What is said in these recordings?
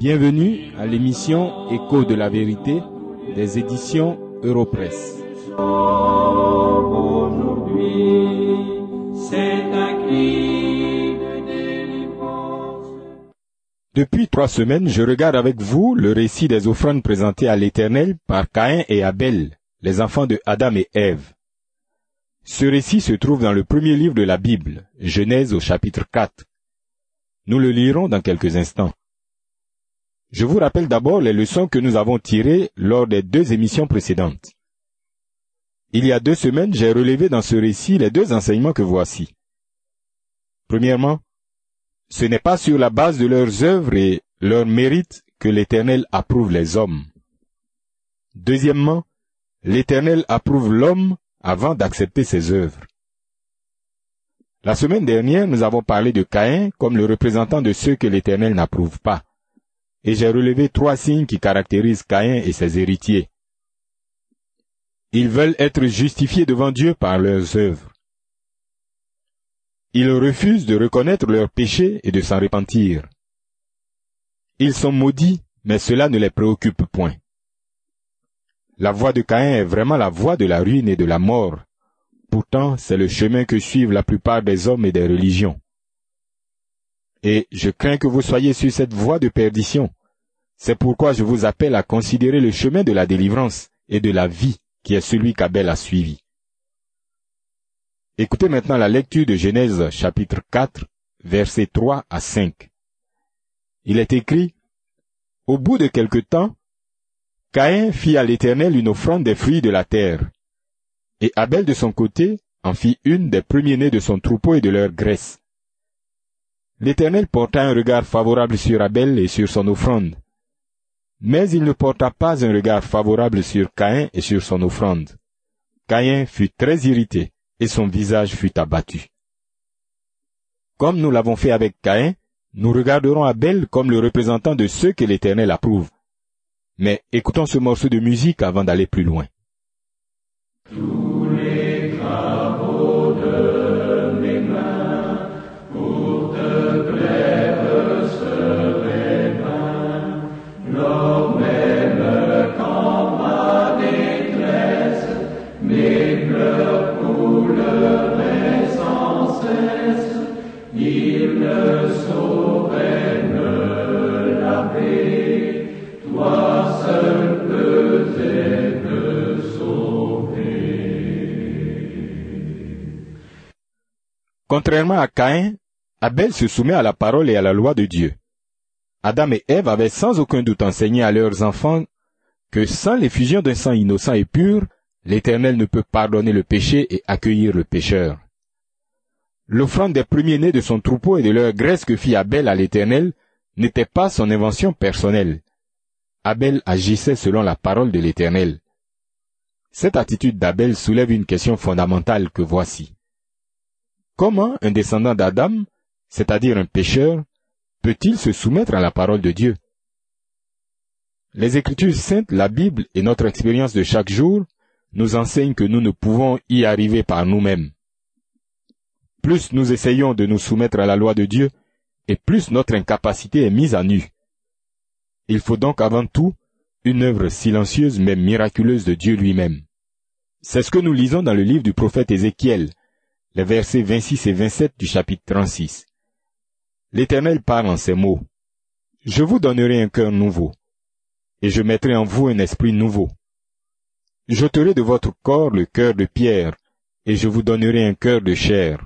Bienvenue à l'émission Écho de la vérité des éditions délivrance. Depuis trois semaines, je regarde avec vous le récit des offrandes présentées à l'Éternel par Caïn et Abel, les enfants de Adam et Ève. Ce récit se trouve dans le premier livre de la Bible, Genèse au chapitre 4. Nous le lirons dans quelques instants. Je vous rappelle d'abord les leçons que nous avons tirées lors des deux émissions précédentes. Il y a deux semaines, j'ai relevé dans ce récit les deux enseignements que voici. Premièrement, ce n'est pas sur la base de leurs œuvres et leurs mérites que l'Éternel approuve les hommes. Deuxièmement, l'Éternel approuve l'homme avant d'accepter ses œuvres. La semaine dernière, nous avons parlé de Caïn comme le représentant de ceux que l'Éternel n'approuve pas et j'ai relevé trois signes qui caractérisent Caïn et ses héritiers. Ils veulent être justifiés devant Dieu par leurs œuvres. Ils refusent de reconnaître leurs péchés et de s'en repentir. Ils sont maudits, mais cela ne les préoccupe point. La voie de Caïn est vraiment la voie de la ruine et de la mort. Pourtant, c'est le chemin que suivent la plupart des hommes et des religions et je crains que vous soyez sur cette voie de perdition. C'est pourquoi je vous appelle à considérer le chemin de la délivrance et de la vie qui est celui qu'Abel a suivi. Écoutez maintenant la lecture de Genèse chapitre 4, versets 3 à 5. Il est écrit, Au bout de quelque temps, Caïn fit à l'Éternel une offrande des fruits de la terre, et Abel de son côté en fit une des premiers-nés de son troupeau et de leur graisse. L'Éternel porta un regard favorable sur Abel et sur son offrande. Mais il ne porta pas un regard favorable sur Caïn et sur son offrande. Caïn fut très irrité et son visage fut abattu. Comme nous l'avons fait avec Caïn, nous regarderons Abel comme le représentant de ceux que l'Éternel approuve. Mais écoutons ce morceau de musique avant d'aller plus loin. Contrairement à Caïn, Abel se soumet à la parole et à la loi de Dieu. Adam et Ève avaient sans aucun doute enseigné à leurs enfants que sans l'effusion d'un sang innocent et pur, l'Éternel ne peut pardonner le péché et accueillir le pécheur. L'offrande des premiers-nés de son troupeau et de leur graisse que fit Abel à l'Éternel n'était pas son invention personnelle. Abel agissait selon la parole de l'Éternel. Cette attitude d'Abel soulève une question fondamentale que voici. Comment un descendant d'Adam, c'est-à-dire un pécheur, peut-il se soumettre à la parole de Dieu? Les Écritures saintes, la Bible et notre expérience de chaque jour nous enseignent que nous ne pouvons y arriver par nous-mêmes. Plus nous essayons de nous soumettre à la loi de Dieu, et plus notre incapacité est mise à nu. Il faut donc avant tout une œuvre silencieuse mais miraculeuse de Dieu lui-même. C'est ce que nous lisons dans le livre du prophète Ézéchiel, les versets 26 et 27 du chapitre 36. L'Éternel parle en ces mots. Je vous donnerai un cœur nouveau, et je mettrai en vous un esprit nouveau. J'ôterai de votre corps le cœur de pierre, et je vous donnerai un cœur de chair.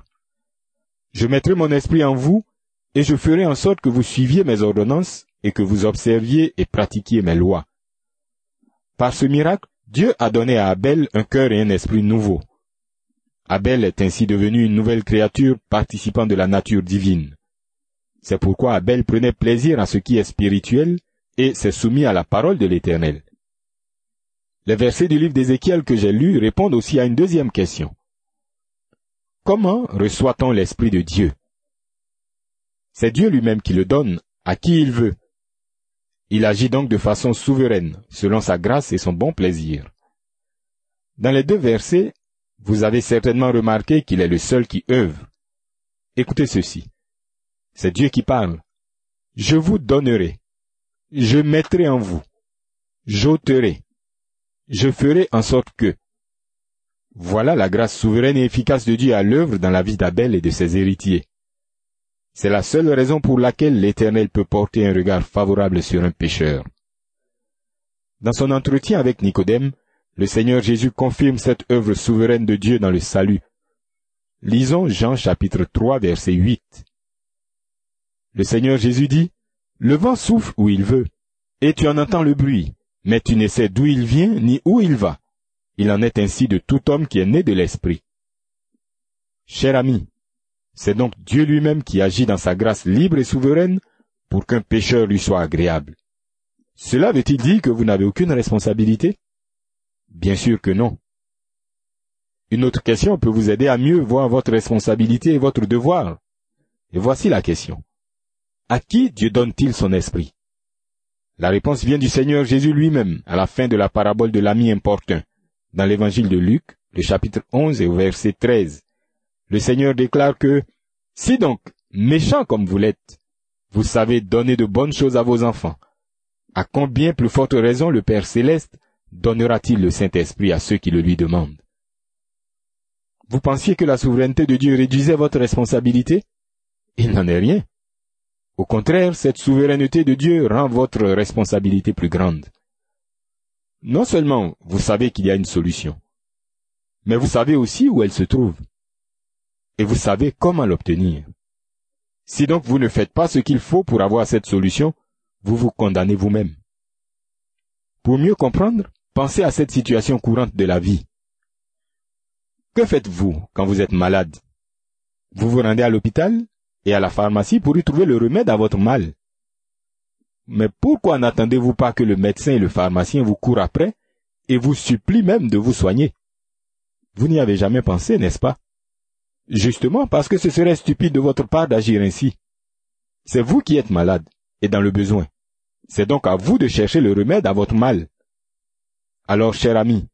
Je mettrai mon esprit en vous, et je ferai en sorte que vous suiviez mes ordonnances, et que vous observiez et pratiquiez mes lois. Par ce miracle, Dieu a donné à Abel un cœur et un esprit nouveau. Abel est ainsi devenu une nouvelle créature participant de la nature divine. C'est pourquoi Abel prenait plaisir à ce qui est spirituel et s'est soumis à la parole de l'Éternel. Les versets du livre d'Ézéchiel que j'ai lus répondent aussi à une deuxième question. Comment reçoit-on l'Esprit de Dieu? C'est Dieu lui-même qui le donne à qui il veut. Il agit donc de façon souveraine, selon sa grâce et son bon plaisir. Dans les deux versets, vous avez certainement remarqué qu'il est le seul qui œuvre. Écoutez ceci. C'est Dieu qui parle. Je vous donnerai. je mettrai en vous, j'ôterai, je ferai en sorte que. Voilà la grâce souveraine et efficace de Dieu à l'œuvre dans la vie d'Abel et de ses héritiers. C'est la seule raison pour laquelle l'Éternel peut porter un regard favorable sur un pécheur. Dans son entretien avec Nicodème, le Seigneur Jésus confirme cette œuvre souveraine de Dieu dans le salut. Lisons Jean chapitre 3 verset 8. Le Seigneur Jésus dit, Le vent souffle où il veut, et tu en entends le bruit, mais tu ne sais d'où il vient ni où il va. Il en est ainsi de tout homme qui est né de l'Esprit. Cher ami, c'est donc Dieu lui-même qui agit dans sa grâce libre et souveraine pour qu'un pécheur lui soit agréable. Cela veut-il dire que vous n'avez aucune responsabilité? Bien sûr que non. Une autre question peut vous aider à mieux voir votre responsabilité et votre devoir. Et voici la question. À qui Dieu donne-t-il son esprit? La réponse vient du Seigneur Jésus lui-même à la fin de la parabole de l'ami importun, dans l'évangile de Luc, le chapitre 11 et au verset 13 le Seigneur déclare que, si donc, méchant comme vous l'êtes, vous savez donner de bonnes choses à vos enfants, à combien plus forte raison le Père céleste donnera-t-il le Saint-Esprit à ceux qui le lui demandent? Vous pensiez que la souveraineté de Dieu réduisait votre responsabilité? Il n'en est rien. Au contraire, cette souveraineté de Dieu rend votre responsabilité plus grande. Non seulement vous savez qu'il y a une solution, mais vous savez aussi où elle se trouve et vous savez comment l'obtenir. Si donc vous ne faites pas ce qu'il faut pour avoir cette solution, vous vous condamnez vous-même. Pour mieux comprendre, pensez à cette situation courante de la vie. Que faites-vous quand vous êtes malade? Vous vous rendez à l'hôpital et à la pharmacie pour y trouver le remède à votre mal. Mais pourquoi n'attendez-vous pas que le médecin et le pharmacien vous courent après et vous supplient même de vous soigner? Vous n'y avez jamais pensé, n'est-ce pas? Justement parce que ce serait stupide de votre part d'agir ainsi. C'est vous qui êtes malade et dans le besoin. C'est donc à vous de chercher le remède à votre mal. Alors, cher ami,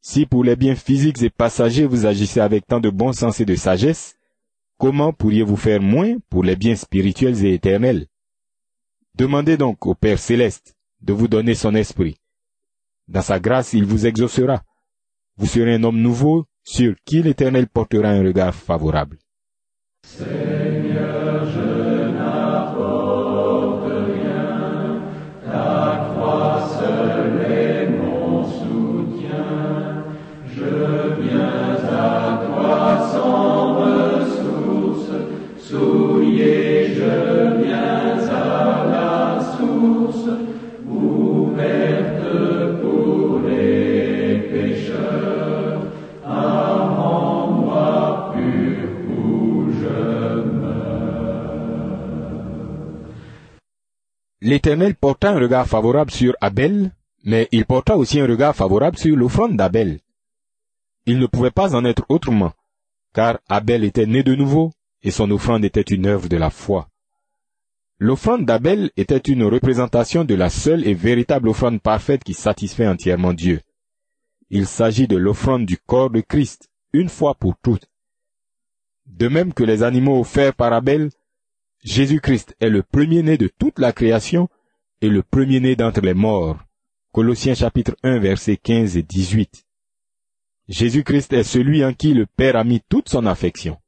si pour les biens physiques et passagers vous agissez avec tant de bon sens et de sagesse, comment pourriez-vous faire moins pour les biens spirituels et éternels? Demandez donc au Père céleste de vous donner son esprit. Dans sa grâce, il vous exaucera. Vous serez un homme nouveau sur qui l'Éternel portera un regard favorable. L'Éternel porta un regard favorable sur Abel, mais il porta aussi un regard favorable sur l'offrande d'Abel. Il ne pouvait pas en être autrement, car Abel était né de nouveau, et son offrande était une œuvre de la foi. L'offrande d'Abel était une représentation de la seule et véritable offrande parfaite qui satisfait entièrement Dieu. Il s'agit de l'offrande du corps de Christ, une fois pour toutes. De même que les animaux offerts par Abel, Jésus-Christ est le premier-né de toute la création et le premier-né d'entre les morts. Colossiens chapitre 1 versets 15 et 18. Jésus-Christ est celui en qui le Père a mis toute son affection.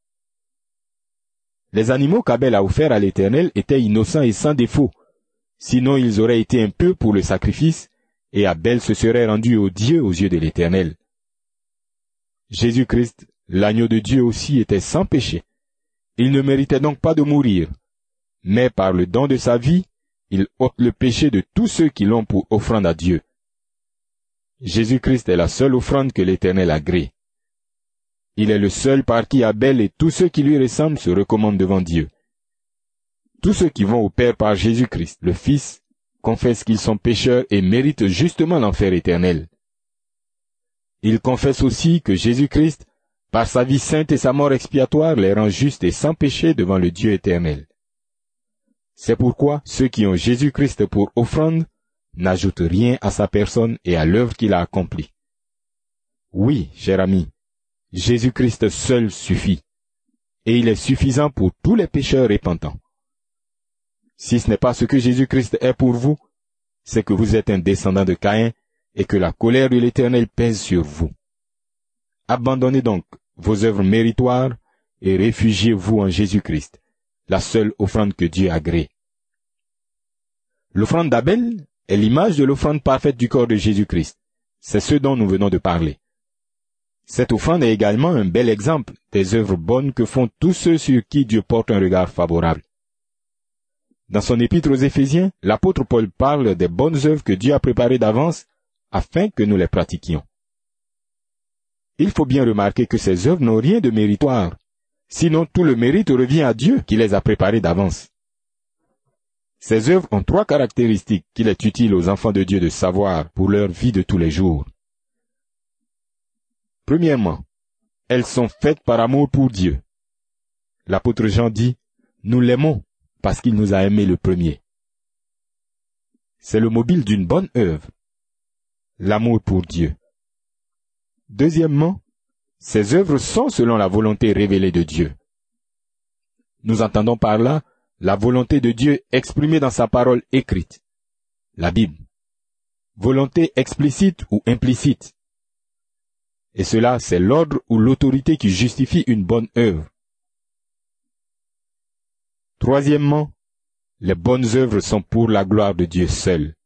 Les animaux qu'Abel a offerts à l'Éternel étaient innocents et sans défaut, sinon ils auraient été impurs pour le sacrifice, et Abel se serait rendu au Dieu aux yeux de l'Éternel. Jésus-Christ, l'agneau de Dieu aussi, était sans péché. Il ne méritait donc pas de mourir, mais par le don de sa vie, il ôte le péché de tous ceux qui l'ont pour offrande à Dieu. Jésus-Christ est la seule offrande que l'Éternel agrée. Il est le seul par qui Abel et tous ceux qui lui ressemblent se recommandent devant Dieu. Tous ceux qui vont au Père par Jésus-Christ, le Fils, confessent qu'ils sont pécheurs et méritent justement l'enfer éternel. Ils confessent aussi que Jésus-Christ, par sa vie sainte et sa mort expiatoire, les rend justes et sans péché devant le Dieu éternel. C'est pourquoi ceux qui ont Jésus-Christ pour offrande n'ajoutent rien à sa personne et à l'œuvre qu'il a accomplie. Oui, cher ami, Jésus-Christ seul suffit, et il est suffisant pour tous les pécheurs répentants. Si ce n'est pas ce que Jésus-Christ est pour vous, c'est que vous êtes un descendant de Caïn et que la colère de l'Éternel pèse sur vous. Abandonnez donc vos œuvres méritoires et réfugiez-vous en Jésus-Christ, la seule offrande que Dieu agrée. L'offrande d'Abel est l'image de l'offrande parfaite du corps de Jésus-Christ. C'est ce dont nous venons de parler. Cette offrande est également un bel exemple des œuvres bonnes que font tous ceux sur qui Dieu porte un regard favorable. Dans son épître aux Éphésiens, l'apôtre Paul parle des bonnes œuvres que Dieu a préparées d'avance afin que nous les pratiquions. Il faut bien remarquer que ces œuvres n'ont rien de méritoire, sinon tout le mérite revient à Dieu qui les a préparées d'avance. Ces œuvres ont trois caractéristiques qu'il est utile aux enfants de Dieu de savoir pour leur vie de tous les jours. Premièrement, elles sont faites par amour pour Dieu. L'apôtre Jean dit, nous l'aimons parce qu'il nous a aimés le premier. C'est le mobile d'une bonne œuvre, l'amour pour Dieu. Deuxièmement, ces œuvres sont selon la volonté révélée de Dieu. Nous entendons par là la volonté de Dieu exprimée dans sa parole écrite, la Bible. Volonté explicite ou implicite. Et cela, c'est l'ordre ou l'autorité qui justifie une bonne œuvre. Troisièmement, les bonnes œuvres sont pour la gloire de Dieu seul.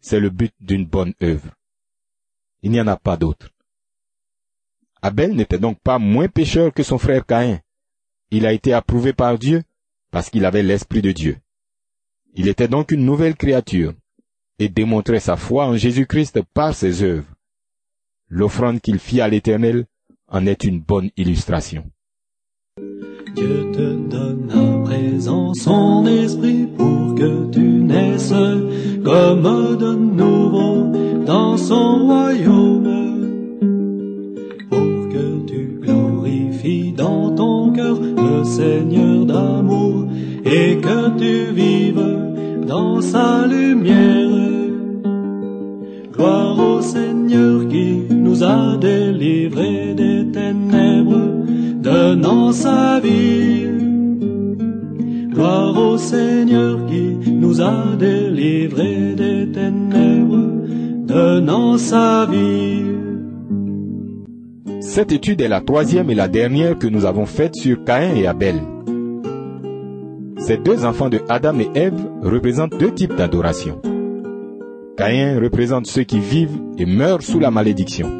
C'est le but d'une bonne œuvre. Il n'y en a pas d'autre. Abel n'était donc pas moins pécheur que son frère Caïn. Il a été approuvé par Dieu parce qu'il avait l'Esprit de Dieu. Il était donc une nouvelle créature et démontrait sa foi en Jésus-Christ par ses œuvres. L'offrande qu'il fit à l'Éternel en est une bonne illustration. Dieu te donne à présent son esprit pour que tu naisses comme de nouveau dans son royaume. Pour que tu glorifies dans ton cœur le Seigneur d'amour et que tu vives dans sa lumière. Gloire au Seigneur qui nous a délivrés des ténèbres, donnant sa vie. Gloire au Seigneur qui nous a délivrés des ténèbres, Cette étude est la troisième et la dernière que nous avons faite sur Caïn et Abel. Ces deux enfants de Adam et Ève représentent deux types d'adoration. Caïn représente ceux qui vivent et meurent sous la malédiction.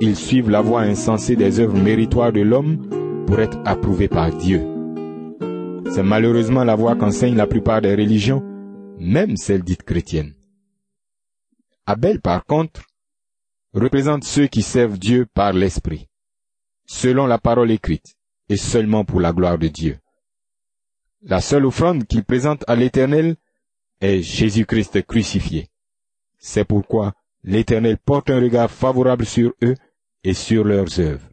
Ils suivent la voie insensée des œuvres méritoires de l'homme pour être approuvés par Dieu. C'est malheureusement la voie qu'enseignent la plupart des religions, même celles dites chrétiennes. Abel, par contre, représente ceux qui servent Dieu par l'Esprit, selon la parole écrite, et seulement pour la gloire de Dieu. La seule offrande qu'il présente à l'Éternel est Jésus-Christ crucifié. C'est pourquoi l'Éternel porte un regard favorable sur eux et sur leurs œuvres.